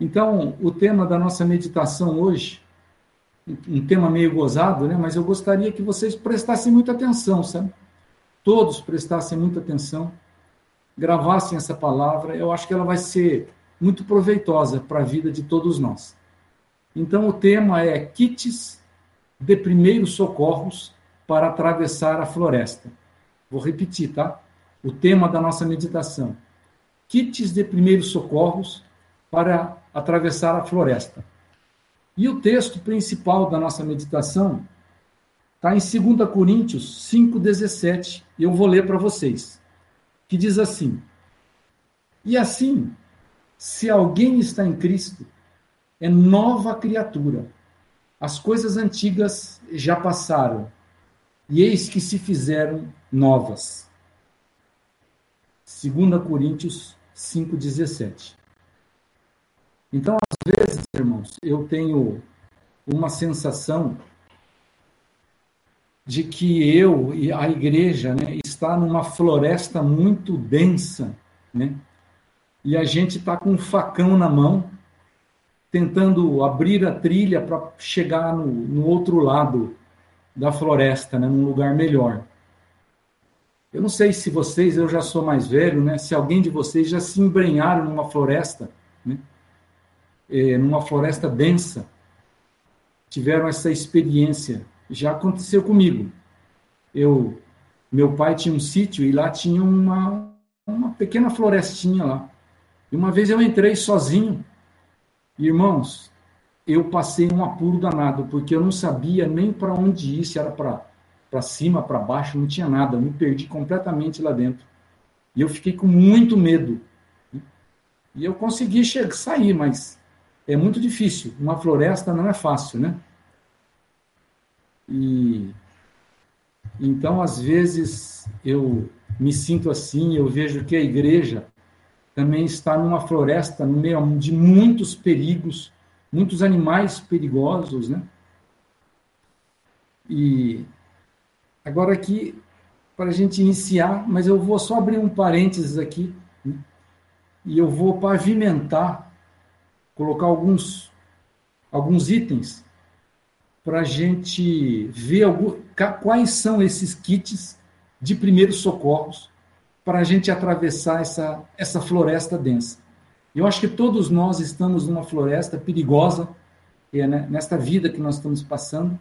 Então, o tema da nossa meditação hoje, um tema meio gozado, né? Mas eu gostaria que vocês prestassem muita atenção, sabe? Todos prestassem muita atenção, gravassem essa palavra. Eu acho que ela vai ser muito proveitosa para a vida de todos nós. Então, o tema é kits de primeiros socorros para atravessar a floresta. Vou repetir, tá? O tema da nossa meditação: kits de primeiros socorros para atravessar a floresta. E o texto principal da nossa meditação está em 2 Coríntios 5,17, e eu vou ler para vocês, que diz assim: E assim, se alguém está em Cristo, é nova criatura. As coisas antigas já passaram, e eis que se fizeram novas. 2 Coríntios 5,17. Então, às vezes, irmãos, eu tenho uma sensação de que eu e a igreja né, está numa floresta muito densa, né? E a gente está com um facão na mão, tentando abrir a trilha para chegar no, no, outro lado da floresta, né, num lugar melhor. Eu não sei se vocês, eu já sou mais velho, né? Se alguém de vocês já se embrenharam numa floresta? É, numa floresta densa, tiveram essa experiência. Já aconteceu comigo. Eu, meu pai tinha um sítio e lá tinha uma, uma pequena florestinha lá. E uma vez eu entrei sozinho. Irmãos, eu passei um apuro danado, porque eu não sabia nem para onde ir, se era para cima, para baixo, não tinha nada. Eu me perdi completamente lá dentro. E eu fiquei com muito medo. E eu consegui chegar, sair, mas é muito difícil. Uma floresta não é fácil, né? E então, às vezes, eu me sinto assim, eu vejo que a igreja também está numa floresta, no meio de muitos perigos, muitos animais perigosos, né? E agora aqui, para a gente iniciar, mas eu vou só abrir um parênteses aqui, né? e eu vou pavimentar colocar alguns, alguns itens para a gente ver algum, quais são esses kits de primeiros socorros para a gente atravessar essa, essa floresta densa. Eu acho que todos nós estamos numa floresta perigosa, é, né, nesta vida que nós estamos passando,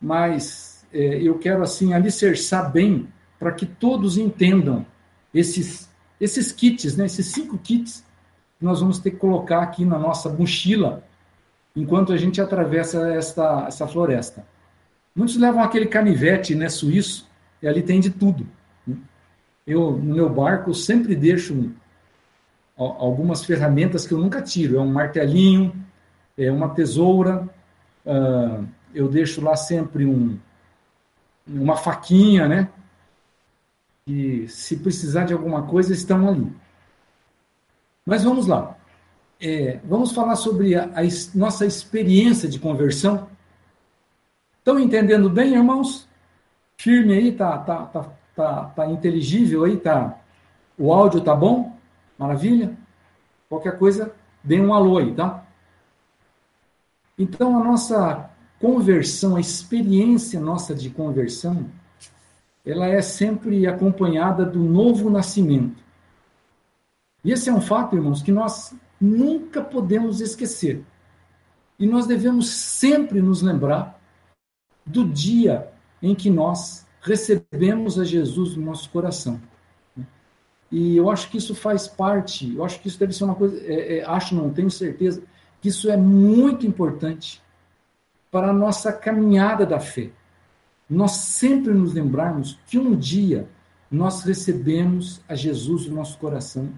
mas é, eu quero assim alicerçar bem para que todos entendam esses, esses kits, né, esses cinco kits nós vamos ter que colocar aqui na nossa mochila enquanto a gente atravessa esta, essa floresta. Muitos levam aquele canivete né, suíço, e ali tem de tudo. Eu, no meu barco, sempre deixo um, algumas ferramentas que eu nunca tiro. É um martelinho, é uma tesoura, uh, eu deixo lá sempre um, uma faquinha, né? E se precisar de alguma coisa, estão ali. Mas vamos lá. É, vamos falar sobre a, a, nossa experiência de conversão. Estão entendendo bem, irmãos? Firme aí, tá, tá, tá, tá, tá inteligível aí, tá? O áudio tá bom? Maravilha? Qualquer coisa, dê um alô aí, tá? Então, a nossa conversão, a experiência nossa de conversão, ela é sempre acompanhada do novo nascimento. E esse é um fato, irmãos, que nós nunca podemos esquecer. E nós devemos sempre nos lembrar do dia em que nós recebemos a Jesus no nosso coração. E eu acho que isso faz parte, eu acho que isso deve ser uma coisa, é, é, acho, não tenho certeza, que isso é muito importante para a nossa caminhada da fé. Nós sempre nos lembrarmos que um dia nós recebemos a Jesus no nosso coração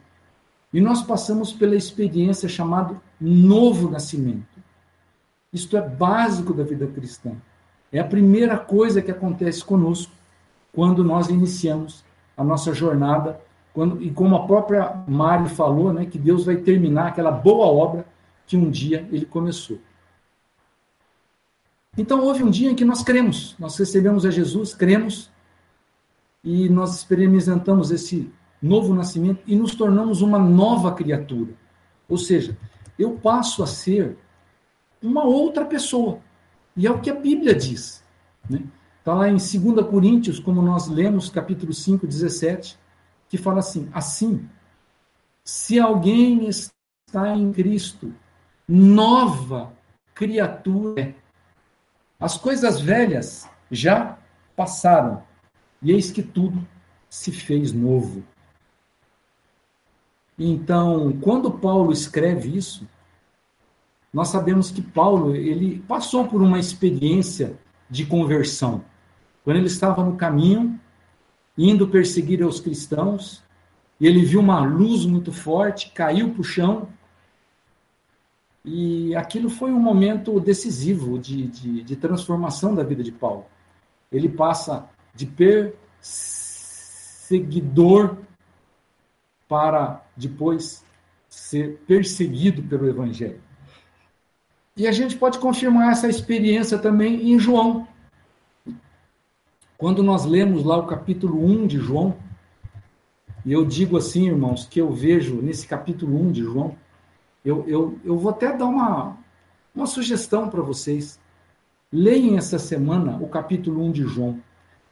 e nós passamos pela experiência chamada novo nascimento. Isto é básico da vida cristã. É a primeira coisa que acontece conosco quando nós iniciamos a nossa jornada, quando, e como a própria Mari falou, né, que Deus vai terminar aquela boa obra que um dia ele começou. Então houve um dia em que nós cremos, nós recebemos a Jesus, cremos, e nós experimentamos esse novo nascimento e nos tornamos uma nova criatura. Ou seja, eu passo a ser uma outra pessoa. E é o que a Bíblia diz. Está né? Tá lá em 2 Coríntios, como nós lemos, capítulo 5, 17, que fala assim: Assim, se alguém está em Cristo, nova criatura é. As coisas velhas já passaram, e eis que tudo se fez novo. Então, quando Paulo escreve isso, nós sabemos que Paulo ele passou por uma experiência de conversão. Quando ele estava no caminho, indo perseguir os cristãos, e ele viu uma luz muito forte, caiu para o chão, e aquilo foi um momento decisivo de, de, de transformação da vida de Paulo. Ele passa de perseguidor para depois ser perseguido pelo Evangelho. E a gente pode confirmar essa experiência também em João. Quando nós lemos lá o capítulo 1 de João, e eu digo assim, irmãos, que eu vejo nesse capítulo 1 de João, eu, eu, eu vou até dar uma, uma sugestão para vocês. Leiam essa semana o capítulo 1 de João.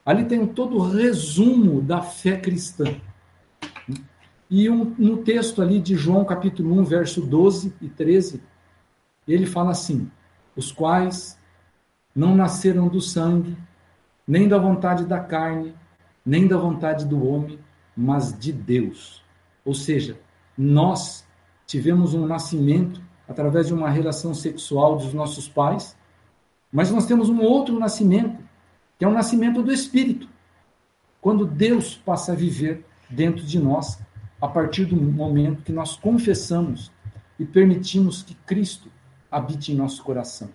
Ali tem todo o resumo da fé cristã. E um, no texto ali de João, capítulo 1, verso 12 e 13, ele fala assim: os quais não nasceram do sangue, nem da vontade da carne, nem da vontade do homem, mas de Deus. Ou seja, nós tivemos um nascimento através de uma relação sexual dos nossos pais, mas nós temos um outro nascimento, que é o nascimento do Espírito. Quando Deus passa a viver dentro de nós, a partir do momento que nós confessamos e permitimos que Cristo habite em nosso coração.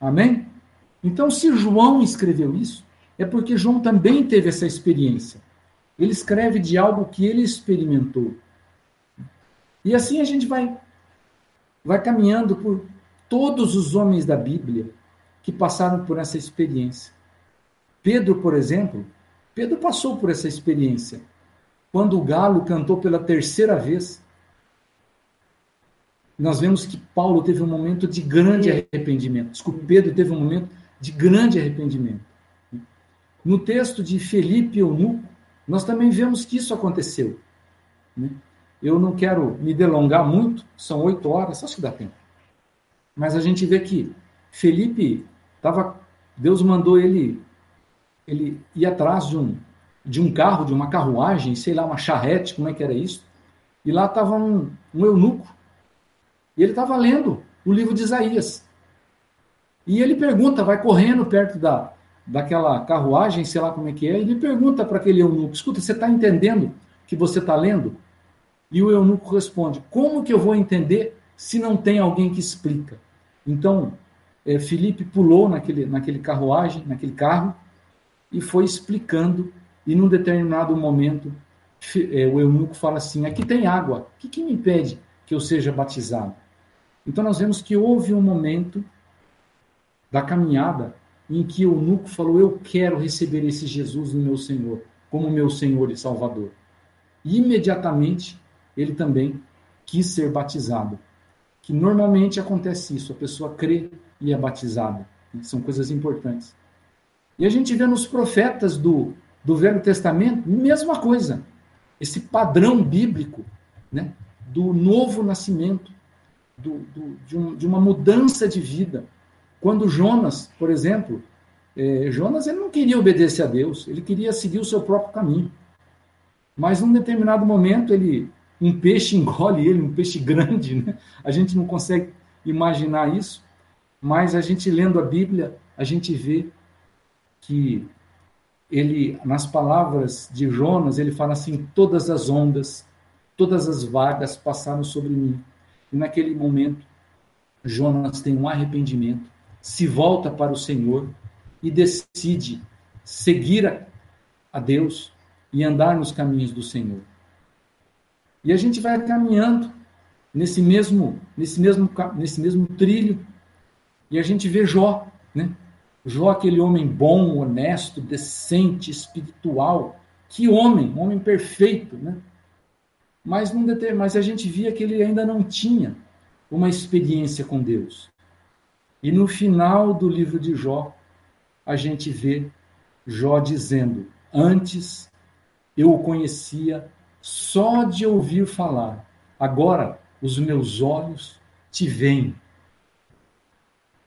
Amém? Então, se João escreveu isso, é porque João também teve essa experiência. Ele escreve de algo que ele experimentou. E assim a gente vai vai caminhando por todos os homens da Bíblia que passaram por essa experiência. Pedro, por exemplo, Pedro passou por essa experiência. Quando o galo cantou pela terceira vez, nós vemos que Paulo teve um momento de grande arrependimento. Desculpe, Pedro teve um momento de grande arrependimento. No texto de Felipe Eunuco, nós também vemos que isso aconteceu. Né? Eu não quero me delongar muito, são oito horas, acho que dá tempo. Mas a gente vê que Felipe estava, Deus mandou ele, ele ir atrás de um, de um carro, de uma carruagem, sei lá, uma charrete, como é que era isso? E lá estava um, um eunuco. E ele estava lendo o livro de Isaías. E ele pergunta, vai correndo perto da, daquela carruagem, sei lá como é que é, e ele pergunta para aquele eunuco: escuta, você está entendendo que você está lendo? E o eunuco responde: Como que eu vou entender se não tem alguém que explica? Então, é, Felipe pulou naquele, naquele carruagem, naquele carro, e foi explicando. E num determinado momento, é, o eunuco fala assim: Aqui tem água, o que, que me impede que eu seja batizado? Então, nós vemos que houve um momento da caminhada em que o eunuco falou: Eu quero receber esse Jesus meu Senhor, como meu Senhor e Salvador. E imediatamente ele também quis ser batizado. Que normalmente acontece isso, a pessoa crê e é batizada. São coisas importantes. E a gente vê nos profetas do, do Velho Testamento, mesma coisa. Esse padrão bíblico né, do novo nascimento, do, do, de, um, de, uma mudança de vida. Quando Jonas, por exemplo, é, Jonas ele não queria obedecer a Deus, ele queria seguir o seu próprio caminho. Mas num determinado momento ele um peixe engole ele, um peixe grande, né? A gente não consegue imaginar isso, mas a gente lendo a Bíblia, a gente vê que ele, nas palavras de Jonas, ele fala assim: todas as ondas, todas as vagas passaram sobre mim. E naquele momento, Jonas tem um arrependimento, se volta para o Senhor e decide seguir a, a Deus e andar nos caminhos do Senhor. E a gente vai caminhando nesse mesmo, nesse mesmo, nesse mesmo trilho, e a gente vê Jó, né? Jó, aquele homem bom, honesto, decente, espiritual. Que homem, um homem perfeito, né? Mas, não deter, mas a gente via que ele ainda não tinha uma experiência com Deus. E no final do livro de Jó, a gente vê Jó dizendo: Antes eu o conhecia só de ouvir falar, agora os meus olhos te veem.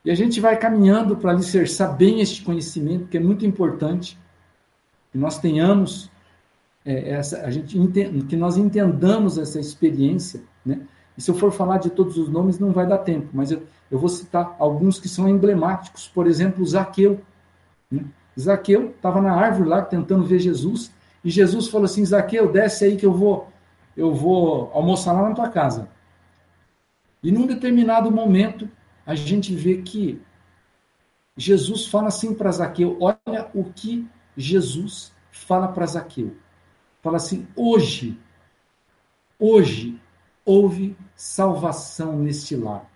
E a gente vai caminhando para alicerçar bem este conhecimento, que é muito importante, que nós tenhamos é, essa, a gente que nós entendamos essa experiência, né? E se eu for falar de todos os nomes, não vai dar tempo, mas eu, eu vou citar alguns que são emblemáticos. Por exemplo, Zaqueu. Né? Zaqueu estava na árvore lá tentando ver Jesus, e Jesus falou assim: Zaqueu, desce aí que eu vou, eu vou almoçar lá na tua casa. E num determinado momento, a gente vê que Jesus fala assim para Zaqueu: olha o que Jesus fala para Zaqueu. Fala assim: hoje, hoje houve salvação neste lar.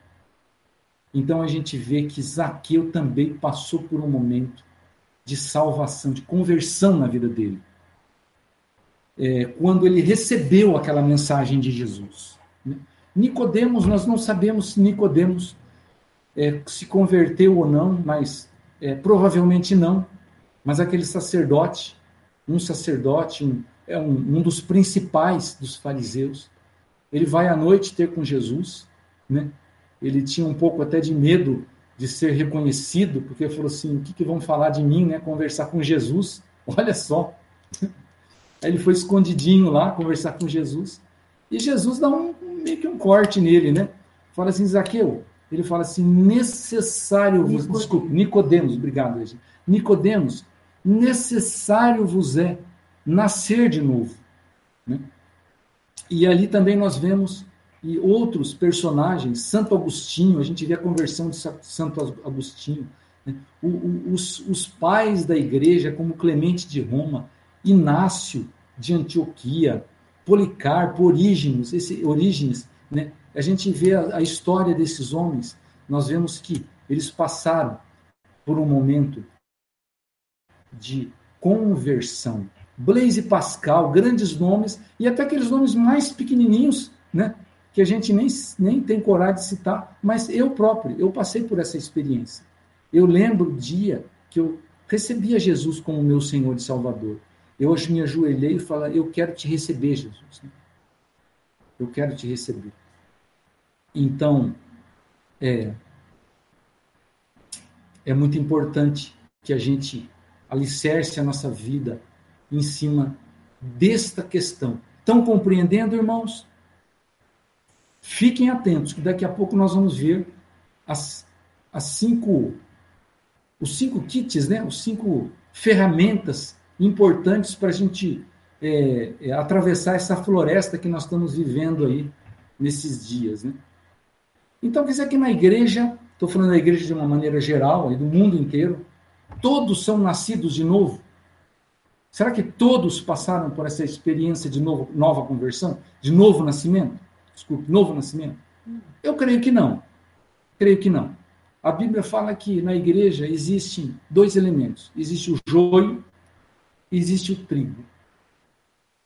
Então a gente vê que Zaqueu também passou por um momento de salvação, de conversão na vida dele. É, quando ele recebeu aquela mensagem de Jesus. Né? Nicodemos, nós não sabemos se Nicodemos é, se converteu ou não, mas é, provavelmente não. Mas aquele sacerdote, um sacerdote, um, é um, um dos principais dos fariseus, ele vai à noite ter com Jesus, né? Ele tinha um pouco até de medo de ser reconhecido, porque falou assim: o que, que vão falar de mim, né? Conversar com Jesus, olha só. Aí ele foi escondidinho lá conversar com Jesus, e Jesus dá um meio que um corte nele, né? Fala assim, Zaqueu, ele fala assim, necessário vos, Nicodemos. desculpe, Nicodemos, obrigado, Nicodemos, necessário vos é nascer de novo, né? E ali também nós vemos e outros personagens, Santo Agostinho, a gente vê a conversão de Santo Agostinho, né? o, o, os, os pais da igreja, como Clemente de Roma, Inácio de Antioquia, Policarpo, Orígenes, esse Orígenes, né? A gente vê a, a história desses homens, nós vemos que eles passaram por um momento de conversão, Blaise Pascal, grandes nomes, e até aqueles nomes mais pequenininhos, né? Que a gente nem, nem tem coragem de citar, mas eu próprio, eu passei por essa experiência. Eu lembro o dia que eu recebia Jesus como meu Senhor e Salvador. Eu hoje me ajoelhei e falei, eu quero te receber, Jesus. Eu quero te receber. Então, é, é muito importante que a gente alicerce a nossa vida em cima desta questão. Estão compreendendo, irmãos? Fiquem atentos, que daqui a pouco nós vamos ver as, as cinco, os cinco kits, né? Os cinco ferramentas importantes para a gente é, é, atravessar essa floresta que nós estamos vivendo aí nesses dias, né? Então, quer dizer que na igreja, estou falando da igreja de uma maneira geral, aí do mundo inteiro, todos são nascidos de novo. Será que todos passaram por essa experiência de novo, nova conversão? De novo nascimento? Desculpe, novo nascimento? Eu creio que não. Creio que não. A Bíblia fala que na igreja existem dois elementos: existe o joio e existe o trigo.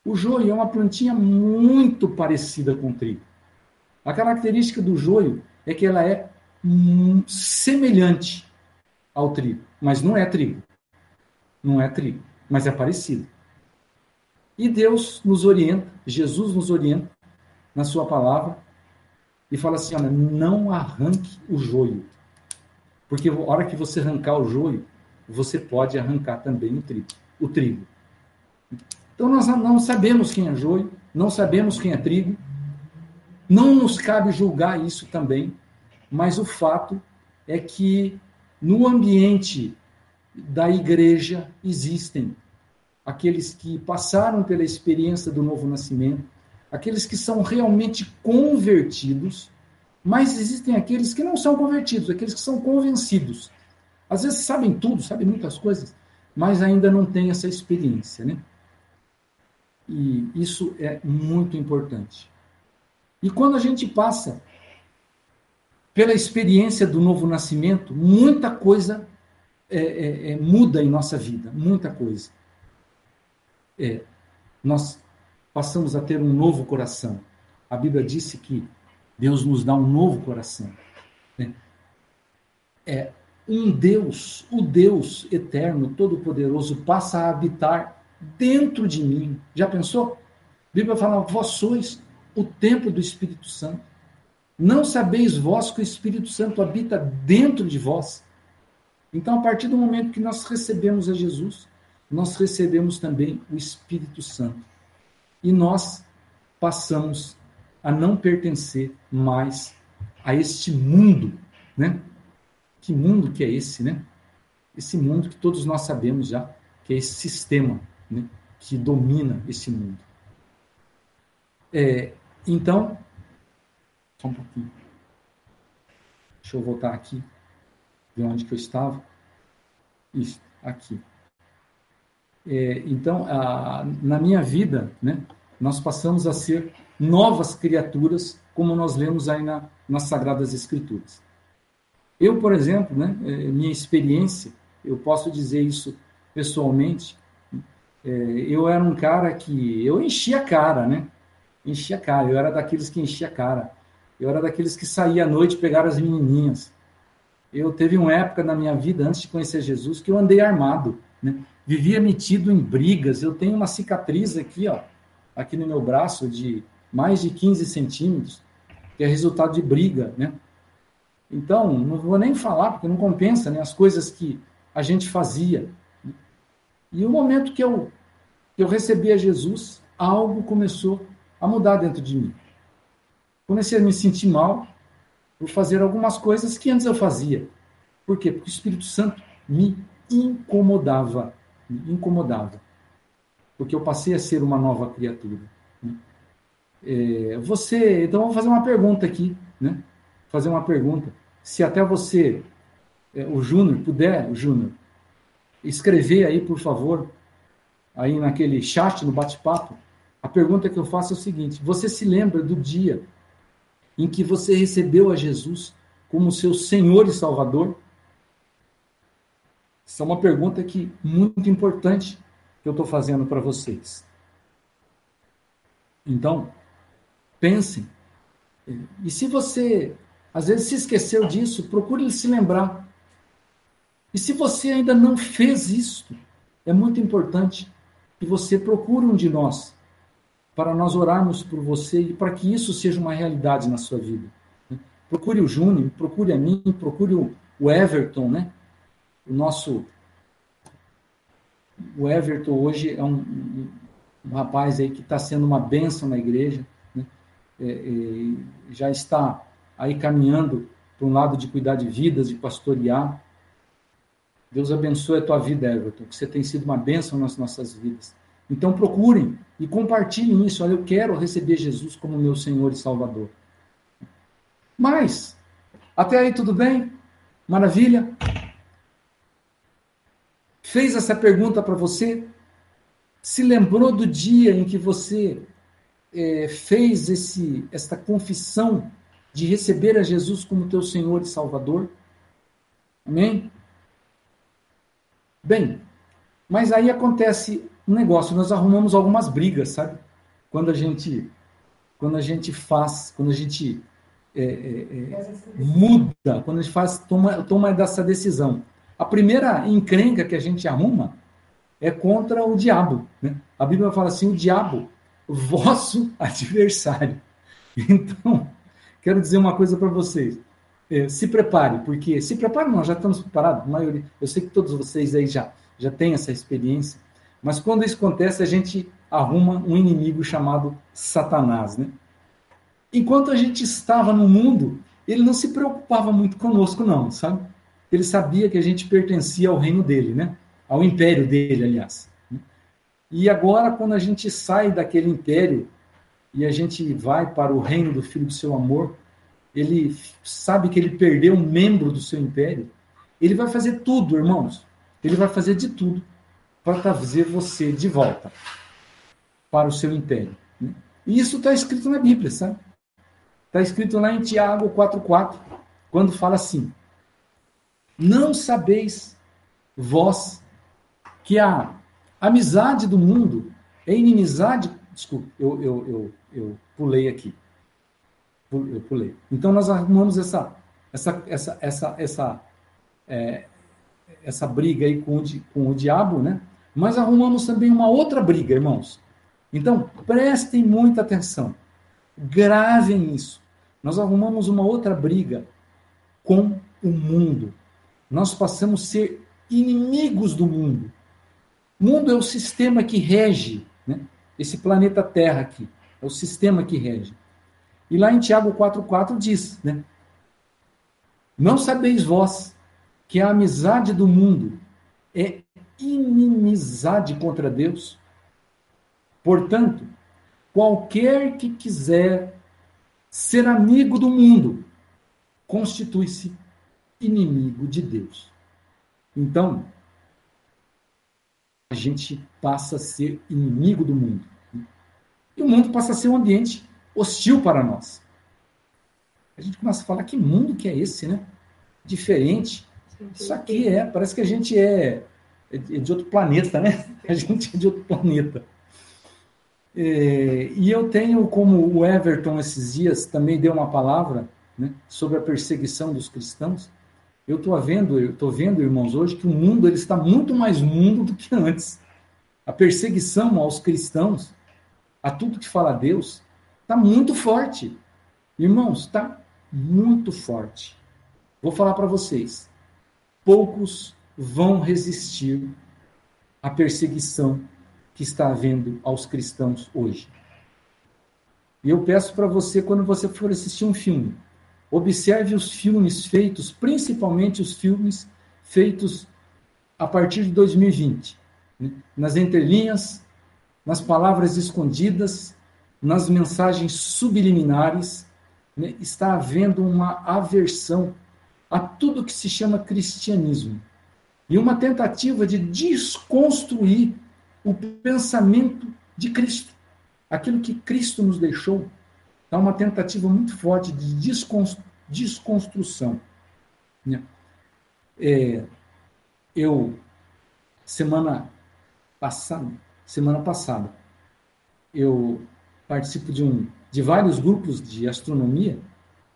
O joio é uma plantinha muito parecida com o trigo. A característica do joio é que ela é semelhante ao trigo, mas não é trigo. Não é trigo mas é parecido. E Deus nos orienta, Jesus nos orienta na sua palavra e fala assim: olha, não arranque o joio. Porque a hora que você arrancar o joio, você pode arrancar também o trigo. O trigo. Então nós não sabemos quem é joio, não sabemos quem é trigo, não nos cabe julgar isso também, mas o fato é que no ambiente da igreja existem aqueles que passaram pela experiência do novo nascimento, aqueles que são realmente convertidos, mas existem aqueles que não são convertidos, aqueles que são convencidos. Às vezes sabem tudo, sabem muitas coisas, mas ainda não têm essa experiência, né? E isso é muito importante. E quando a gente passa pela experiência do novo nascimento, muita coisa é, é, é, muda em nossa vida, muita coisa é, nós passamos a ter um novo coração. A Bíblia disse que Deus nos dá um novo coração. Né? É um Deus, o Deus eterno, todo-poderoso, passa a habitar dentro de mim. Já pensou? A Bíblia fala: vós sois o templo do Espírito Santo. Não sabeis vós que o Espírito Santo habita dentro de vós? Então, a partir do momento que nós recebemos a Jesus, nós recebemos também o Espírito Santo. E nós passamos a não pertencer mais a este mundo, né? Que mundo que é esse, né? Esse mundo que todos nós sabemos já, que é esse sistema, né? Que domina esse mundo. É, então, só um pouquinho. Deixa eu voltar aqui, ver onde que eu estava. Isso, aqui. É, então, a, na minha vida, né, nós passamos a ser novas criaturas, como nós lemos aí na, nas Sagradas Escrituras. Eu, por exemplo, né, é, minha experiência, eu posso dizer isso pessoalmente, é, eu era um cara que eu enchia a cara, né? Enchia a cara. Eu era daqueles que enchia a cara. Eu era daqueles que saía à noite pegar as menininhas. Eu teve uma época na minha vida antes de conhecer Jesus que eu andei armado, né? Vivia metido em brigas. Eu tenho uma cicatriz aqui, ó, aqui no meu braço de mais de 15 centímetros, que é resultado de briga, né? Então, não vou nem falar, porque não compensa, né? As coisas que a gente fazia. E o momento que eu, que eu recebi a Jesus, algo começou a mudar dentro de mim. Comecei a me sentir mal por fazer algumas coisas que antes eu fazia. Por quê? Porque o Espírito Santo me incomodava. Me incomodava. Porque eu passei a ser uma nova criatura. Né? É, você, então vamos fazer uma pergunta aqui, né? Fazer uma pergunta. Se até você, é, o Júnior, puder, Júnior, escrever aí, por favor, aí naquele chat, no bate-papo, a pergunta que eu faço é o seguinte: você se lembra do dia em que você recebeu a Jesus como seu Senhor e Salvador? Essa é uma pergunta que muito importante que eu estou fazendo para vocês. Então, Pensem. E se você, às vezes, se esqueceu disso, procure se lembrar. E se você ainda não fez isso, é muito importante que você procure um de nós, para nós orarmos por você e para que isso seja uma realidade na sua vida. Procure o Júnior, procure a mim, procure o Everton, né? O nosso. O Everton hoje é um, um, um rapaz aí que está sendo uma bênção na igreja é, é, já está aí caminhando para um lado de cuidar de vidas, de pastorear. Deus abençoe a tua vida, Everton, que você tem sido uma bênção nas nossas vidas. Então procurem e compartilhem isso. Olha, eu quero receber Jesus como meu Senhor e Salvador. Mas, até aí tudo bem? Maravilha? Fez essa pergunta para você? Se lembrou do dia em que você é, fez esse, esta confissão de receber a Jesus como teu Senhor e Salvador? Amém? Bem, mas aí acontece um negócio, nós arrumamos algumas brigas, sabe? Quando a gente, quando a gente faz, quando a gente é, é, é muda, quando a gente faz, toma, toma dessa decisão. A primeira encrenca que a gente arruma é contra o diabo. Né? A Bíblia fala assim: o diabo vosso adversário. Então, quero dizer uma coisa para vocês. É, se prepare, porque se prepare, nós já estamos preparados, maioria. Eu sei que todos vocês aí já, já têm essa experiência, mas quando isso acontece, a gente arruma um inimigo chamado Satanás, né? Enquanto a gente estava no mundo, ele não se preocupava muito conosco, não, sabe? Ele sabia que a gente pertencia ao reino dele, né? Ao império dele, aliás. E agora, quando a gente sai daquele império e a gente vai para o reino do Filho do seu amor, ele sabe que ele perdeu um membro do seu império. Ele vai fazer tudo, irmãos. Ele vai fazer de tudo para trazer você de volta para o seu império. Né? E isso está escrito na Bíblia, sabe? Está escrito lá em Tiago 4,4, quando fala assim: Não sabeis vós que a Amizade do mundo é inimizade. Desculpe, eu, eu, eu, eu pulei aqui. eu pulei. Então nós arrumamos essa, essa, essa, essa, essa, é, essa briga aí com o, com o diabo, né? Mas arrumamos também uma outra briga, irmãos. Então prestem muita atenção, gravem isso. Nós arrumamos uma outra briga com o mundo. Nós passamos a ser inimigos do mundo. O mundo é o sistema que rege, né? esse planeta Terra aqui, é o sistema que rege. E lá em Tiago 4,4 diz, né? Não sabeis vós que a amizade do mundo é inimizade contra Deus? Portanto, qualquer que quiser ser amigo do mundo constitui-se inimigo de Deus. Então, a gente passa a ser inimigo do mundo. E o mundo passa a ser um ambiente hostil para nós. A gente começa a falar que mundo que é esse, né? Diferente. Isso aqui é, parece que a gente é, é de outro planeta, né? A gente é de outro planeta. É, e eu tenho, como o Everton esses dias também deu uma palavra né, sobre a perseguição dos cristãos. Eu estou vendo, eu tô vendo, irmãos, hoje que o mundo ele está muito mais mundo do que antes. A perseguição aos cristãos, a tudo que fala Deus, está muito forte. Irmãos, está muito forte. Vou falar para vocês. Poucos vão resistir à perseguição que está havendo aos cristãos hoje. E eu peço para você, quando você for assistir um filme, Observe os filmes feitos, principalmente os filmes feitos a partir de 2020. Né? Nas entrelinhas, nas palavras escondidas, nas mensagens subliminares, né? está havendo uma aversão a tudo que se chama cristianismo. E uma tentativa de desconstruir o pensamento de Cristo. Aquilo que Cristo nos deixou Há uma tentativa muito forte de desconstrução. Né? É, eu, semana passada, semana passada, eu participo de um de vários grupos de astronomia,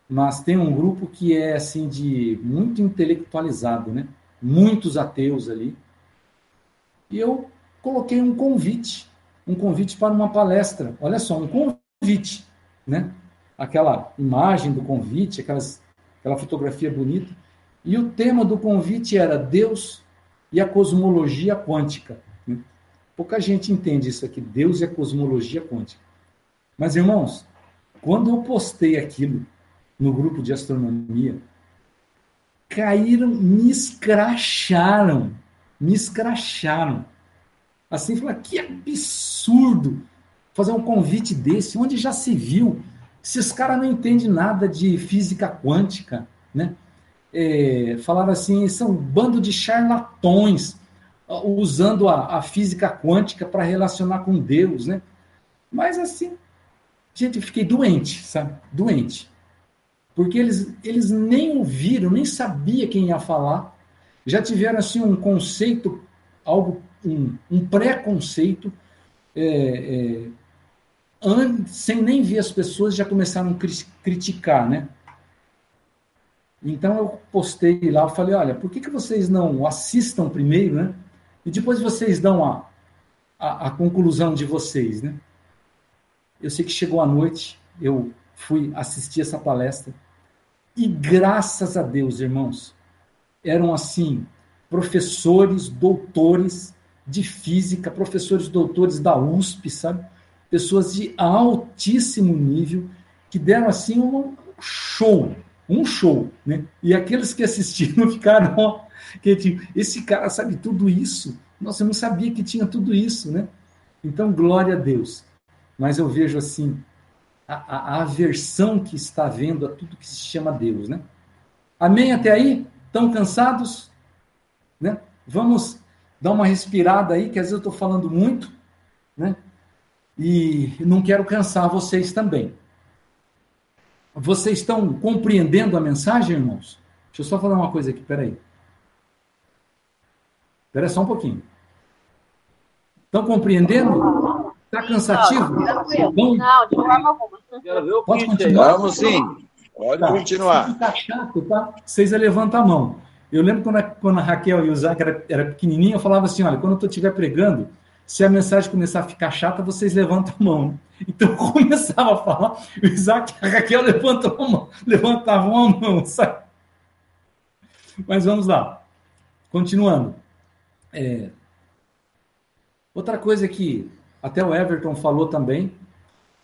mas tem um grupo que é assim de muito intelectualizado, né? Muitos ateus ali. E eu coloquei um convite, um convite para uma palestra. Olha só, um convite né? Aquela imagem do convite, aquelas, aquela fotografia bonita. E o tema do convite era Deus e a cosmologia quântica. Né? Pouca gente entende isso aqui, Deus e a cosmologia quântica. Mas, irmãos, quando eu postei aquilo no grupo de astronomia, caíram, me escracharam, me escracharam. Assim, falaram, que absurdo! fazer um convite desse, onde já se viu. Esses caras não entendem nada de física quântica, né? É, falaram assim, são um bando de charlatões usando a, a física quântica para relacionar com Deus, né? Mas assim, gente, eu fiquei doente, sabe? Doente. Porque eles, eles nem ouviram, nem sabia quem ia falar. Já tiveram assim um conceito, algo, um, um preconceito é, é, sem nem ver as pessoas, já começaram a criticar, né? Então eu postei lá, eu falei, olha, por que, que vocês não assistam primeiro, né? E depois vocês dão a, a, a conclusão de vocês, né? Eu sei que chegou a noite, eu fui assistir essa palestra, e graças a Deus, irmãos, eram assim, professores, doutores de física, professores doutores da USP, sabe? pessoas de altíssimo nível que deram assim um show, um show, né? E aqueles que assistiram ficaram, ó, que tipo, esse cara sabe tudo isso. Nossa, eu não sabia que tinha tudo isso, né? Então, glória a Deus. Mas eu vejo assim a, a, aversão que está havendo a tudo que se chama Deus, né? Amém até aí? Estão cansados? Né? Vamos dar uma respirada aí, que às vezes eu estou falando muito, né? e não quero cansar vocês também. Vocês estão compreendendo a mensagem, irmãos? Deixa eu só falar uma coisa aqui, peraí. Espera só um pouquinho. Estão compreendendo? Está cansativo? Não, não, de forma alguma. Pode continuar? Vamos sim. Pode tá. continuar. Se chato, tá? Vocês levantam a mão. Eu lembro quando a, quando a Raquel e o Isaac era, era pequenininha, eu falava assim, olha, quando eu estiver pregando, se a mensagem começar a ficar chata, vocês levantam a mão. Então eu começava a falar, o Isaac e a Raquel levantavam a mão, levantavam a mão, sabe? Mas vamos lá. Continuando. É... Outra coisa que até o Everton falou também,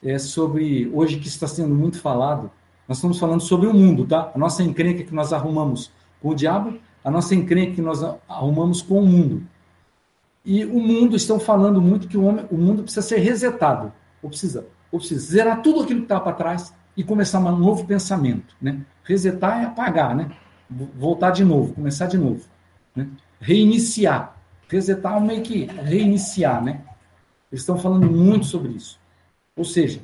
é sobre, hoje que está sendo muito falado, nós estamos falando sobre o mundo, tá? A nossa encrenca que nós arrumamos com o diabo, a nossa encrenca que nós arrumamos com o mundo. E o mundo, estão falando muito que o, homem, o mundo precisa ser resetado, ou precisa, ou precisa zerar tudo aquilo que está para trás e começar um novo pensamento, né? Resetar é apagar, né? Voltar de novo, começar de novo, né? Reiniciar. Resetar é meio que reiniciar, né? Eles estão falando muito sobre isso. Ou seja,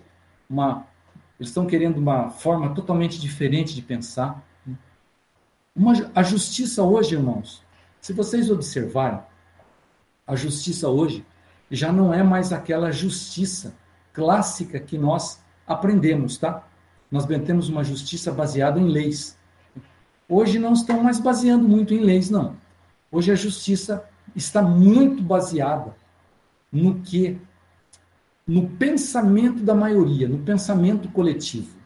uma, eles estão querendo uma forma totalmente diferente de pensar. Uma, a justiça hoje, irmãos, se vocês observarem, a justiça hoje já não é mais aquela justiça clássica que nós aprendemos, tá? Nós temos uma justiça baseada em leis. Hoje não estão mais baseando muito em leis, não. Hoje a justiça está muito baseada no que? No pensamento da maioria, no pensamento coletivo.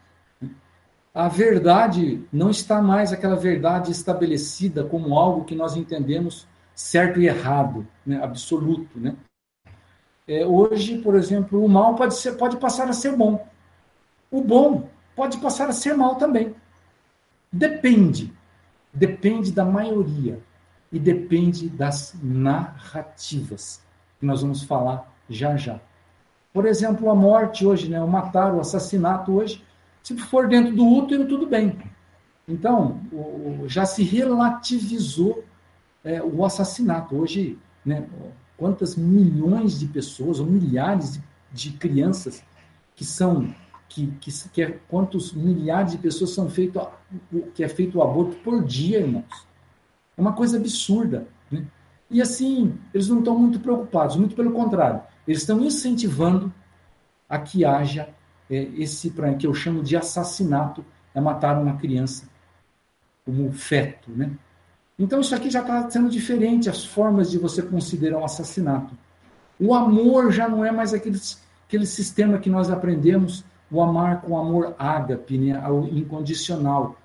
A verdade não está mais aquela verdade estabelecida como algo que nós entendemos certo e errado, né? absoluto. Né? É, hoje, por exemplo, o mal pode, ser, pode passar a ser bom. O bom pode passar a ser mal também. Depende. Depende da maioria. E depende das narrativas que nós vamos falar já já. Por exemplo, a morte hoje, né, o matar, o assassinato hoje, se for dentro do útero, tudo bem. Então, o, já se relativizou é, o assassinato. Hoje, né, quantas milhões de pessoas, ou milhares de, de crianças que são que, que, que é, quantos milhares de pessoas são feito que é feito o aborto por dia, irmãos. É uma coisa absurda. E assim, eles não estão muito preocupados, muito pelo contrário. Eles estão incentivando a que haja é, esse que eu chamo de assassinato, é matar uma criança como feto, né? Então isso aqui já está sendo diferente, as formas de você considerar um assassinato. O amor já não é mais aquele, aquele sistema que nós aprendemos, o amar com amor ágape, né? o incondicional.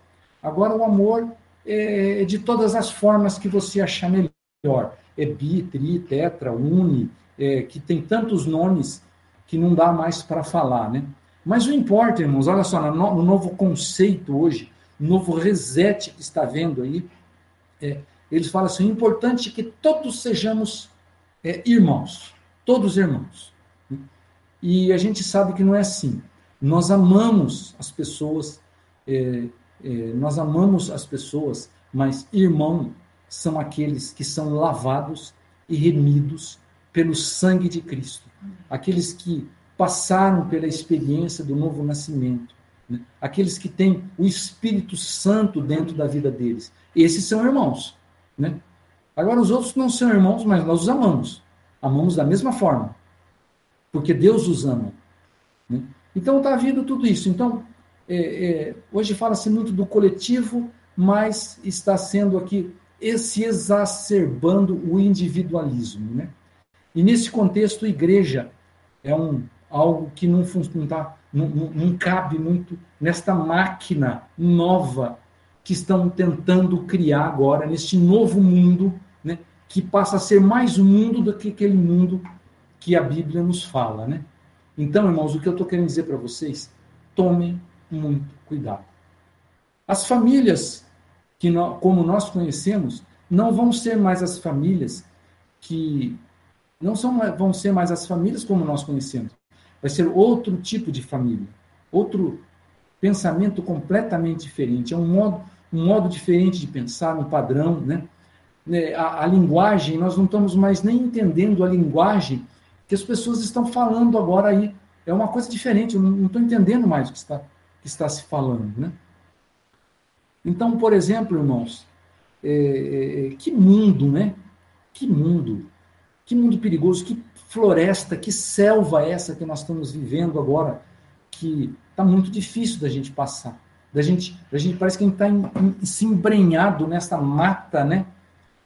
Agora o amor é, é de todas as formas que você achar melhor melhor. É bi, tri, tetra, uni, é, que tem tantos nomes que não dá mais para falar, né? Mas o importa, irmãos, olha só, no, no novo conceito hoje, no novo reset que está vendo aí, é, eles falam assim: o importante é que todos sejamos é, irmãos, todos irmãos. E a gente sabe que não é assim. Nós amamos as pessoas, é, é nós amamos as pessoas, mas irmão são aqueles que são lavados e remidos pelo sangue de Cristo. Aqueles que passaram pela experiência do novo nascimento. Né? Aqueles que têm o Espírito Santo dentro da vida deles. Esses são irmãos. Né? Agora, os outros não são irmãos, mas nós os amamos. Amamos da mesma forma. Porque Deus os ama. Né? Então, está vindo tudo isso. Então, é, é, hoje fala-se muito do coletivo, mas está sendo aqui se exacerbando o individualismo. Né? E nesse contexto, igreja é um, algo que não, não, tá, não, não cabe muito nesta máquina nova que estão tentando criar agora, neste novo mundo, né, que passa a ser mais mundo do que aquele mundo que a Bíblia nos fala. Né? Então, irmãos, o que eu estou querendo dizer para vocês, tomem muito cuidado. As famílias que nós, como nós conhecemos, não vão ser mais as famílias que não são vão ser mais as famílias como nós conhecemos. Vai ser outro tipo de família, outro pensamento completamente diferente, é um modo um modo diferente de pensar, um padrão, né? né a, a linguagem, nós não estamos mais nem entendendo a linguagem que as pessoas estão falando agora aí. É uma coisa diferente, eu não estou entendendo mais o que está, que está se falando, né? Então, por exemplo, irmãos, é, é, que mundo, né? Que mundo, que mundo perigoso, que floresta, que selva é essa que nós estamos vivendo agora, que está muito difícil da gente passar. Da gente, da gente parece que a gente está se embrenhado nessa mata, né?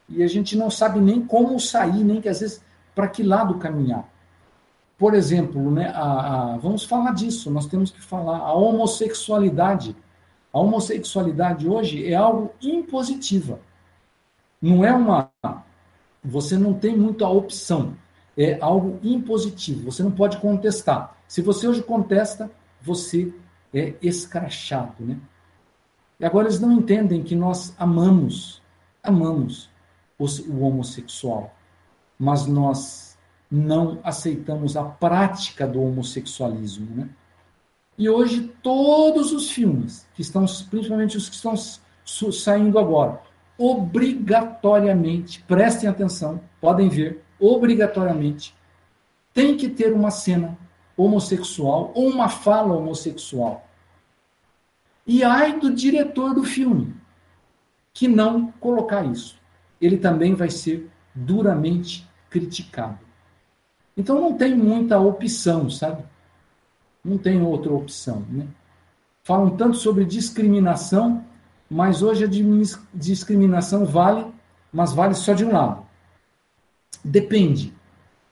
E a gente não sabe nem como sair, nem que às vezes para que lado caminhar. Por exemplo, né, a, a, vamos falar disso, nós temos que falar a homossexualidade. A homossexualidade hoje é algo impositiva. Não é uma. Você não tem muita opção. É algo impositivo. Você não pode contestar. Se você hoje contesta, você é escrachado, né? E agora eles não entendem que nós amamos, amamos os, o homossexual, mas nós não aceitamos a prática do homossexualismo, né? E hoje todos os filmes que estão, principalmente os que estão saindo agora, obrigatoriamente, prestem atenção, podem ver, obrigatoriamente, tem que ter uma cena homossexual ou uma fala homossexual. E ai do diretor do filme que não colocar isso. Ele também vai ser duramente criticado. Então não tem muita opção, sabe? Não tem outra opção, né? Falam tanto sobre discriminação, mas hoje a discriminação vale, mas vale só de um lado. Depende.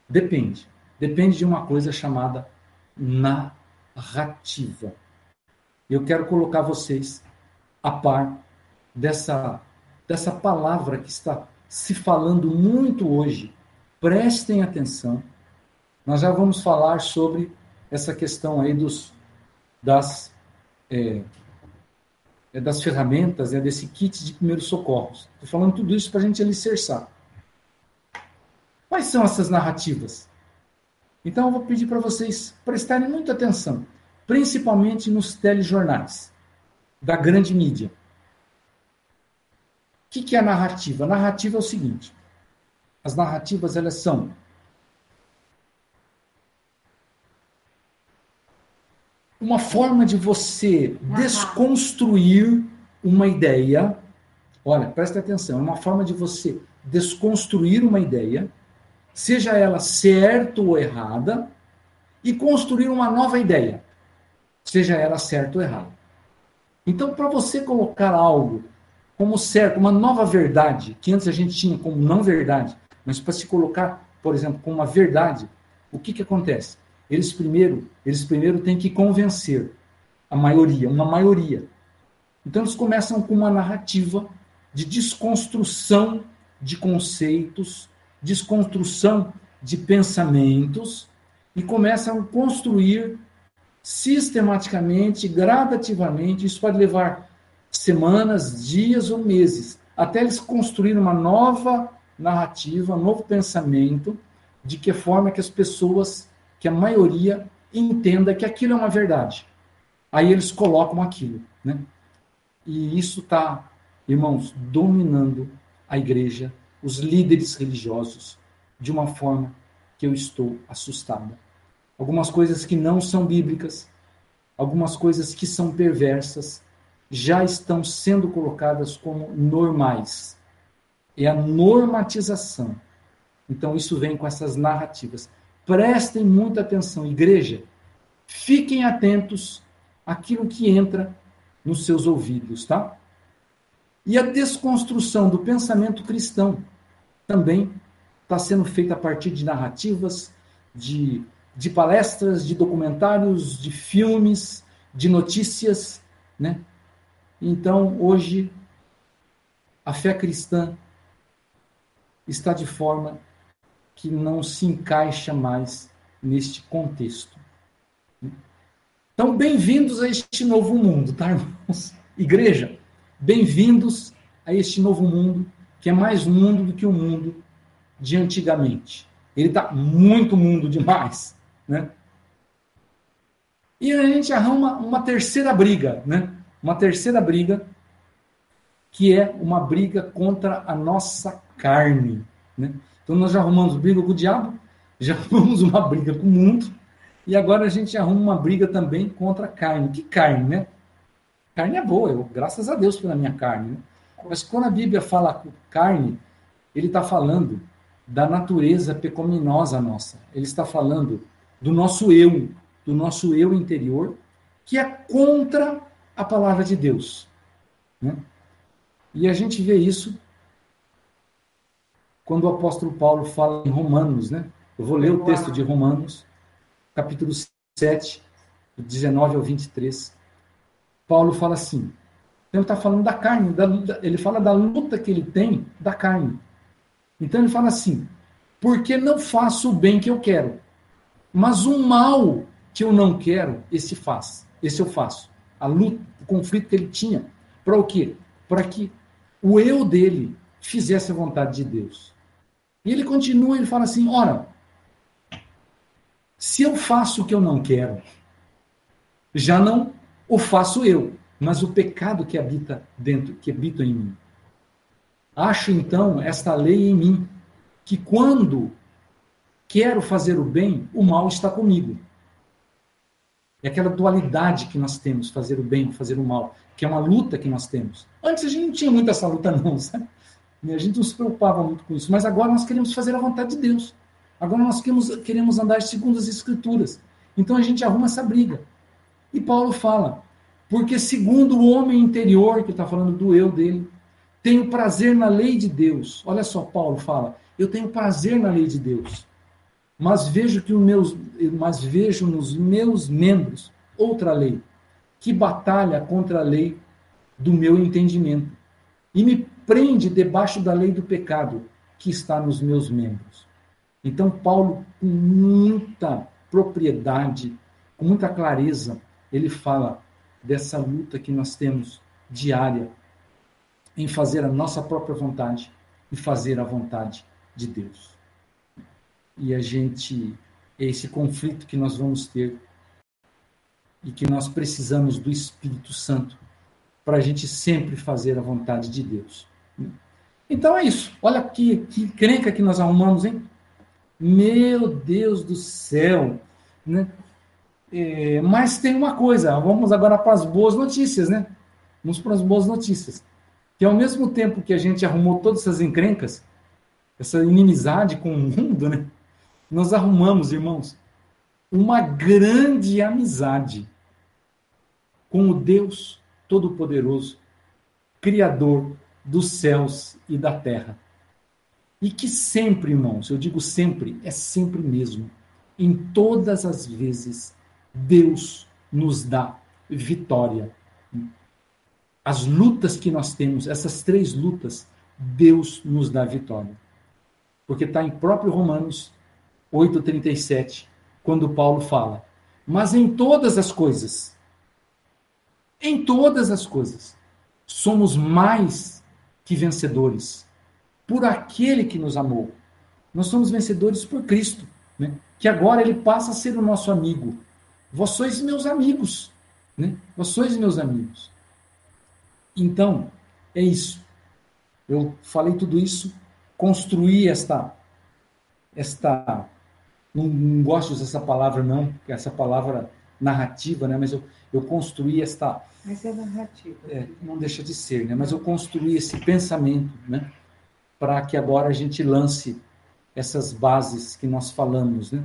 Depende. Depende de uma coisa chamada narrativa. Eu quero colocar vocês a par dessa, dessa palavra que está se falando muito hoje. Prestem atenção. Nós já vamos falar sobre essa questão aí dos, das é, é, das ferramentas, é desse kit de primeiros socorros. Estou falando tudo isso para a gente alicerçar. Quais são essas narrativas? Então eu vou pedir para vocês prestarem muita atenção, principalmente nos telejornais da grande mídia. O que, que é a narrativa? A narrativa é o seguinte: as narrativas elas são uma forma de você desconstruir uma ideia. Olha, presta atenção, é uma forma de você desconstruir uma ideia, seja ela certa ou errada, e construir uma nova ideia, seja ela certa ou errada. Então, para você colocar algo como certo, uma nova verdade, que antes a gente tinha como não verdade, mas para se colocar, por exemplo, como uma verdade, o que, que acontece? Eles primeiro, eles primeiro têm que convencer a maioria, uma maioria. Então eles começam com uma narrativa de desconstrução de conceitos, desconstrução de pensamentos e começam a construir sistematicamente, gradativamente. Isso pode levar semanas, dias ou meses, até eles construírem uma nova narrativa, um novo pensamento, de que forma que as pessoas que a maioria entenda que aquilo é uma verdade. Aí eles colocam aquilo, né? E isso está, irmãos, dominando a igreja, os líderes religiosos, de uma forma que eu estou assustada. Algumas coisas que não são bíblicas, algumas coisas que são perversas, já estão sendo colocadas como normais. É a normatização. Então, isso vem com essas narrativas. Prestem muita atenção, igreja. Fiquem atentos àquilo que entra nos seus ouvidos, tá? E a desconstrução do pensamento cristão também está sendo feita a partir de narrativas, de, de palestras, de documentários, de filmes, de notícias, né? Então, hoje, a fé cristã está de forma que não se encaixa mais neste contexto. Então, bem-vindos a este novo mundo, tá, irmãos? Igreja, bem-vindos a este novo mundo, que é mais mundo do que o mundo de antigamente. Ele está muito mundo demais, né? E a gente arruma uma terceira briga, né? Uma terceira briga, que é uma briga contra a nossa carne, né? Então nós já arrumamos briga com o diabo, já arrumamos uma briga com o mundo, e agora a gente arruma uma briga também contra a carne. Que carne, né? Carne é boa, eu, graças a Deus pela minha carne. Né? Mas quando a Bíblia fala carne, ele está falando da natureza pecaminosa nossa. Ele está falando do nosso eu, do nosso eu interior, que é contra a palavra de Deus. Né? E a gente vê isso quando o apóstolo Paulo fala em Romanos, né? Eu vou ler o texto de Romanos, capítulo 7, 19 ao 23. Paulo fala assim: ele está falando da carne, da, ele fala da luta que ele tem da carne. Então ele fala assim: porque não faço o bem que eu quero, mas o mal que eu não quero, esse faz, esse eu faço. A luta, o conflito que ele tinha, para o quê? Para que o eu dele fizesse a vontade de Deus. E ele continua, ele fala assim: ora, se eu faço o que eu não quero, já não o faço eu, mas o pecado que habita dentro, que habita em mim. Acho então esta lei em mim, que quando quero fazer o bem, o mal está comigo. É aquela dualidade que nós temos, fazer o bem, fazer o mal, que é uma luta que nós temos. Antes a gente não tinha muito essa luta não, sabe? A gente não se preocupava muito com isso, mas agora nós queremos fazer a vontade de Deus. Agora nós queremos, queremos andar segundo as Escrituras. Então a gente arruma essa briga. E Paulo fala, porque segundo o homem interior, que está falando do eu dele, tenho prazer na lei de Deus. Olha só, Paulo fala, eu tenho prazer na lei de Deus. Mas vejo que os meus, mas vejo nos meus membros outra lei, que batalha contra a lei do meu entendimento e me prende debaixo da lei do pecado que está nos meus membros. Então, Paulo, com muita propriedade, com muita clareza, ele fala dessa luta que nós temos diária em fazer a nossa própria vontade e fazer a vontade de Deus. E a gente, esse conflito que nós vamos ter e que nós precisamos do Espírito Santo para a gente sempre fazer a vontade de Deus. Então é isso. Olha que, que crenca que nós arrumamos, hein? Meu Deus do céu. Né? É, mas tem uma coisa, vamos agora para as boas notícias, né? Vamos para as boas notícias. Que ao mesmo tempo que a gente arrumou todas essas encrencas, essa inimizade com o mundo, né? Nós arrumamos, irmãos, uma grande amizade com o Deus Todo-Poderoso, Criador dos céus e da terra. E que sempre, irmãos, eu digo sempre, é sempre mesmo, em todas as vezes, Deus nos dá vitória. As lutas que nós temos, essas três lutas, Deus nos dá vitória. Porque está em próprio Romanos 8,37, quando Paulo fala: Mas em todas as coisas, em todas as coisas, somos mais que vencedores, por aquele que nos amou. Nós somos vencedores por Cristo, né? que agora ele passa a ser o nosso amigo. Vós sois meus amigos, né? Vós sois meus amigos. Então, é isso. Eu falei tudo isso, construí esta esta não, não gosto dessa palavra não, essa palavra narrativa, né? Mas eu, eu construí esta mas é narrativa. É, não deixa de ser, né? Mas eu construí esse pensamento, né? Para que agora a gente lance essas bases que nós falamos, né?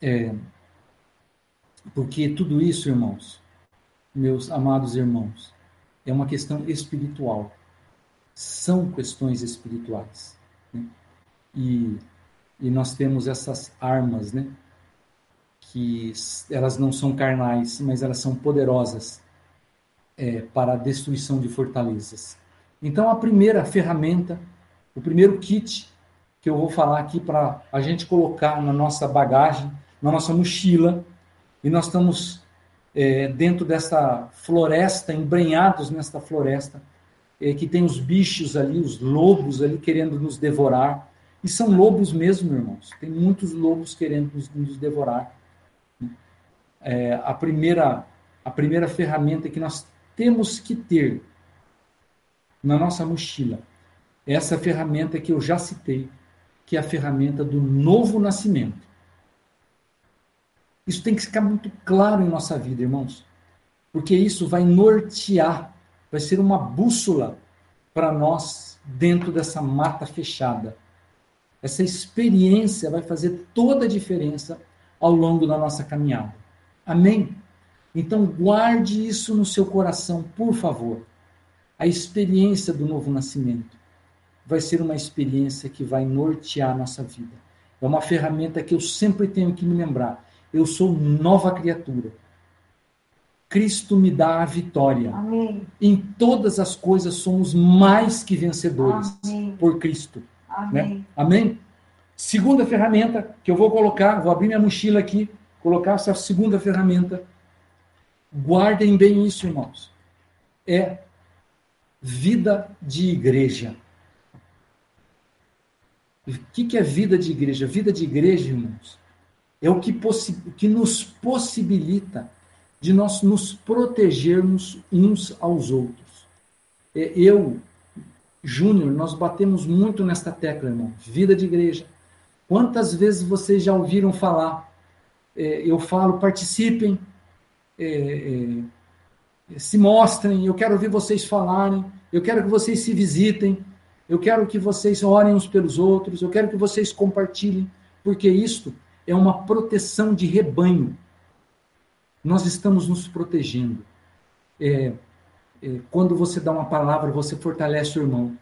É, porque tudo isso, irmãos, meus amados irmãos, é uma questão espiritual. São questões espirituais. Né? E, e nós temos essas armas, né? Que elas não são carnais, mas elas são poderosas é, para a destruição de fortalezas. Então, a primeira ferramenta, o primeiro kit que eu vou falar aqui para a gente colocar na nossa bagagem, na nossa mochila, e nós estamos é, dentro dessa floresta, embrenhados nesta floresta, é, que tem os bichos ali, os lobos ali querendo nos devorar. E são lobos mesmo, irmãos. Tem muitos lobos querendo nos, nos devorar. É, a primeira a primeira ferramenta que nós temos que ter na nossa mochila essa ferramenta que eu já citei, que é a ferramenta do novo nascimento. Isso tem que ficar muito claro em nossa vida, irmãos, porque isso vai nortear, vai ser uma bússola para nós dentro dessa mata fechada. Essa experiência vai fazer toda a diferença ao longo da nossa caminhada. Amém? Então, guarde isso no seu coração, por favor. A experiência do novo nascimento vai ser uma experiência que vai nortear a nossa vida. É uma ferramenta que eu sempre tenho que me lembrar. Eu sou nova criatura. Cristo me dá a vitória. Amém. Em todas as coisas somos mais que vencedores Amém. por Cristo. Amém. Né? Amém? Segunda ferramenta que eu vou colocar, vou abrir minha mochila aqui, colocar essa segunda ferramenta Guardem bem isso, irmãos. É vida de igreja. O que é vida de igreja? Vida de igreja, irmãos, é o que, que nos possibilita de nós nos protegermos uns aos outros. É, eu, Júnior, nós batemos muito nesta tecla, irmão. Vida de igreja. Quantas vezes vocês já ouviram falar? É, eu falo, participem, é, é, se mostrem, eu quero ouvir vocês falarem, eu quero que vocês se visitem, eu quero que vocês orem uns pelos outros, eu quero que vocês compartilhem, porque isto é uma proteção de rebanho. Nós estamos nos protegendo. É, é, quando você dá uma palavra, você fortalece o irmão.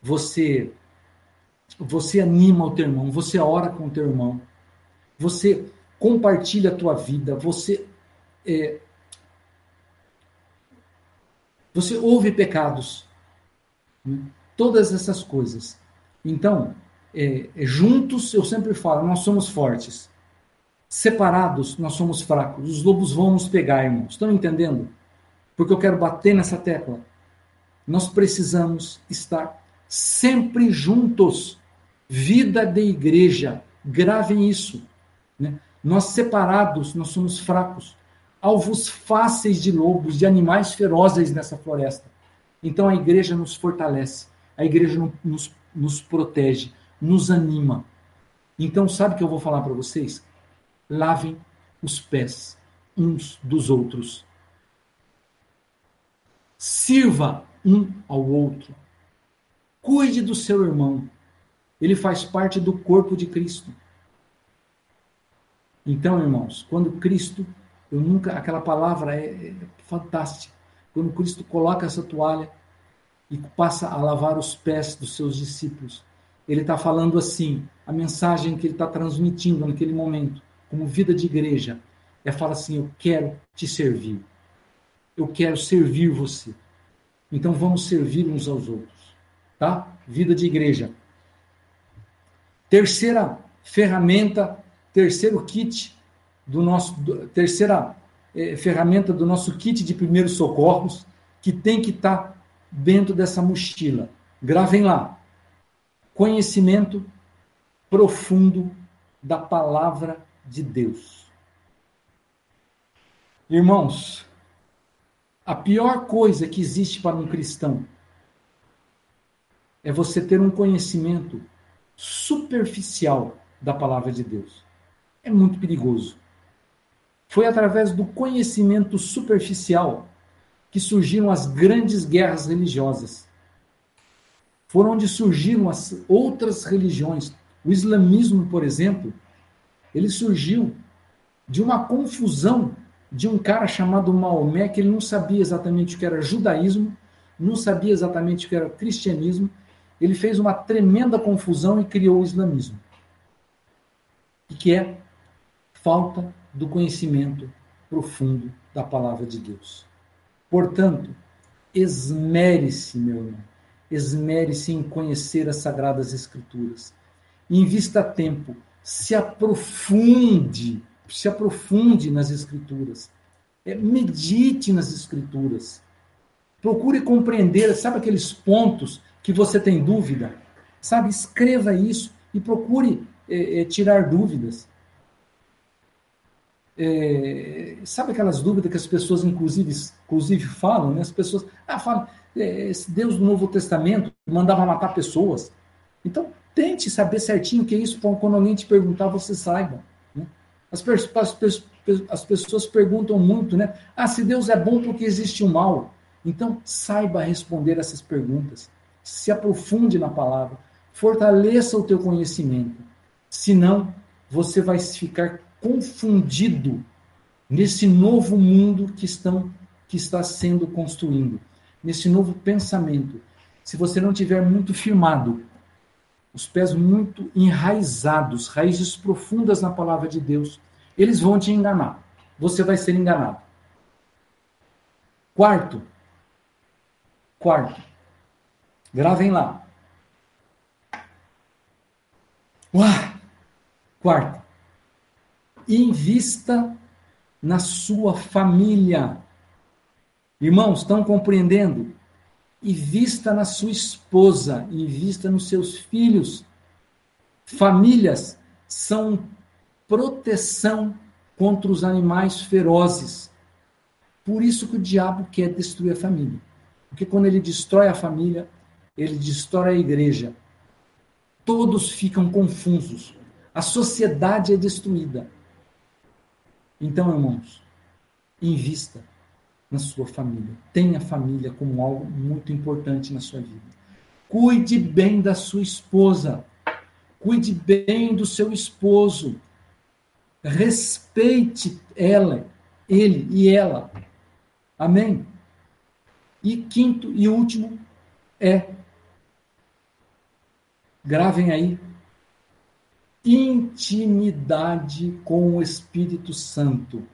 Você você anima o teu irmão, você ora com o teu irmão. Você compartilha a tua vida, você é, você ouve pecados, né? todas essas coisas. Então, é, é, juntos, eu sempre falo, nós somos fortes. Separados, nós somos fracos. Os lobos vão nos pegar, irmãos. Estão entendendo? Porque eu quero bater nessa tecla. Nós precisamos estar sempre juntos. Vida de igreja. Gravem isso. Né? Nós separados, nós somos fracos alvos fáceis de lobos, de animais ferozes nessa floresta. Então a igreja nos fortalece, a igreja nos, nos protege, nos anima. Então, sabe o que eu vou falar para vocês? Lavem os pés uns dos outros. Sirva um ao outro. Cuide do seu irmão. Ele faz parte do corpo de Cristo. Então, irmãos, quando Cristo eu nunca, aquela palavra é, é fantástica. Quando Cristo coloca essa toalha e passa a lavar os pés dos seus discípulos, ele está falando assim, a mensagem que ele está transmitindo naquele momento, como vida de igreja, é falar assim: eu quero te servir, eu quero servir você. Então vamos servir uns aos outros, tá? Vida de igreja. Terceira ferramenta, terceiro kit do nosso terceira é, ferramenta do nosso kit de primeiros socorros que tem que estar tá dentro dessa mochila. Gravem lá. Conhecimento profundo da palavra de Deus. Irmãos, a pior coisa que existe para um cristão é você ter um conhecimento superficial da palavra de Deus. É muito perigoso. Foi através do conhecimento superficial que surgiram as grandes guerras religiosas. Foram onde surgiram as outras religiões. O islamismo, por exemplo, ele surgiu de uma confusão de um cara chamado Maomé, que ele não sabia exatamente o que era judaísmo, não sabia exatamente o que era cristianismo. Ele fez uma tremenda confusão e criou o islamismo. Que é falta do conhecimento profundo da palavra de Deus. Portanto, esmere-se, meu irmão, esmere-se em conhecer as sagradas escrituras. Invista tempo, se aprofunde, se aprofunde nas escrituras. É, medite nas escrituras. Procure compreender, sabe aqueles pontos que você tem dúvida? Sabe, escreva isso e procure é, é, tirar dúvidas. É, sabe aquelas dúvidas que as pessoas, inclusive, inclusive falam, né? As pessoas, ah, falam, é, Deus do Novo Testamento mandava matar pessoas. Então, tente saber certinho o que é isso, quando alguém te perguntar, você saiba. Né? As, as, as pessoas perguntam muito, né? Ah, se Deus é bom porque existe o mal. Então, saiba responder essas perguntas. Se aprofunde na palavra. Fortaleça o teu conhecimento. Senão, você vai ficar confundido nesse novo mundo que, estão, que está sendo construindo, nesse novo pensamento. Se você não tiver muito firmado, os pés muito enraizados, raízes profundas na palavra de Deus, eles vão te enganar. Você vai ser enganado. Quarto. Quarto. Gravem lá. Uá! Quarto. Invista na sua família. Irmãos, estão compreendendo? Invista na sua esposa, invista nos seus filhos. Famílias são proteção contra os animais ferozes. Por isso que o diabo quer destruir a família. Porque quando ele destrói a família, ele destrói a igreja. Todos ficam confusos. A sociedade é destruída. Então, irmãos, invista na sua família. Tenha a família como algo muito importante na sua vida. Cuide bem da sua esposa. Cuide bem do seu esposo. Respeite ela, ele e ela. Amém? E quinto e último é gravem aí intimidade com o Espírito Santo.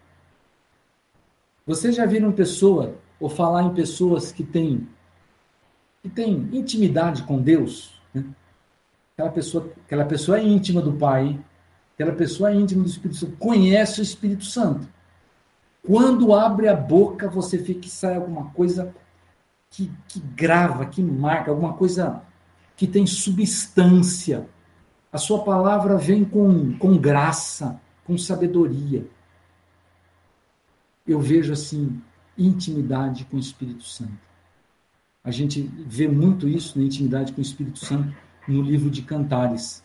Vocês já viram pessoa, ou falar em pessoas que têm, que têm intimidade com Deus? Né? Aquela, pessoa, aquela pessoa é íntima do Pai, aquela pessoa é íntima do Espírito Santo, conhece o Espírito Santo. Quando abre a boca, você fica que sai alguma coisa que, que grava, que marca, alguma coisa que tem substância a sua palavra vem com, com graça, com sabedoria. Eu vejo assim intimidade com o Espírito Santo. A gente vê muito isso na intimidade com o Espírito Santo no livro de Cantares.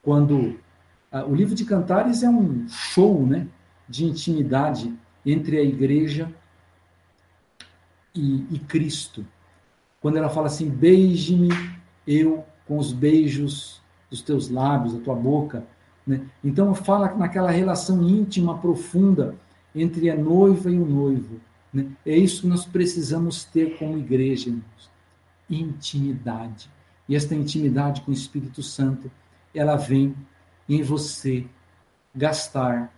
Quando o livro de Cantares é um show, né, de intimidade entre a igreja e, e Cristo. Quando ela fala assim: "Beije-me eu com os beijos dos teus lábios, da tua boca. Né? Então, fala naquela relação íntima, profunda entre a noiva e o noivo. Né? É isso que nós precisamos ter como igreja, irmãos. Intimidade. E esta intimidade com o Espírito Santo, ela vem em você gastar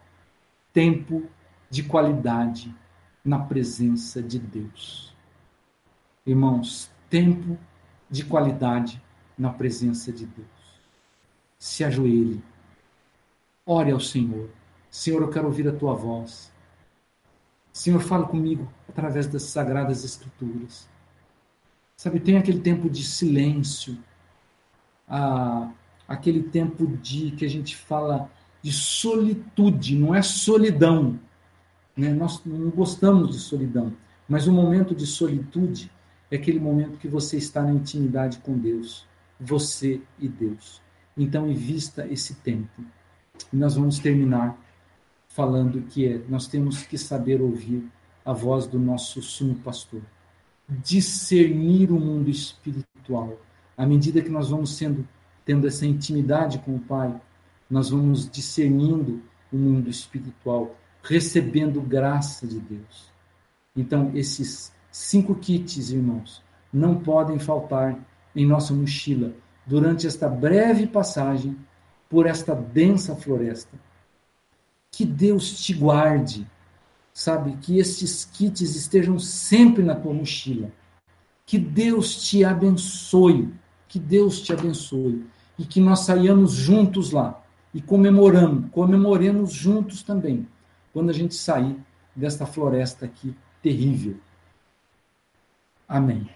tempo de qualidade na presença de Deus. Irmãos, tempo de qualidade na presença de Deus se ajoelhe. Ore ao Senhor. Senhor, eu quero ouvir a tua voz. Senhor, fala comigo através das sagradas escrituras. Sabe, tem aquele tempo de silêncio, aquele tempo de que a gente fala de solitude, não é solidão. Né? Nós não gostamos de solidão, mas o momento de solitude é aquele momento que você está na intimidade com Deus, você e Deus. Então, invista esse tempo. E nós vamos terminar falando que é, nós temos que saber ouvir a voz do nosso sumo pastor. Discernir o mundo espiritual. À medida que nós vamos sendo tendo essa intimidade com o Pai, nós vamos discernindo o mundo espiritual, recebendo graça de Deus. Então, esses cinco kits, irmãos, não podem faltar em nossa mochila durante esta breve passagem por esta densa floresta. Que Deus te guarde, sabe? Que estes kits estejam sempre na tua mochila. Que Deus te abençoe, que Deus te abençoe e que nós saiamos juntos lá e comemorando, comemoremos juntos também, quando a gente sair desta floresta aqui terrível. Amém.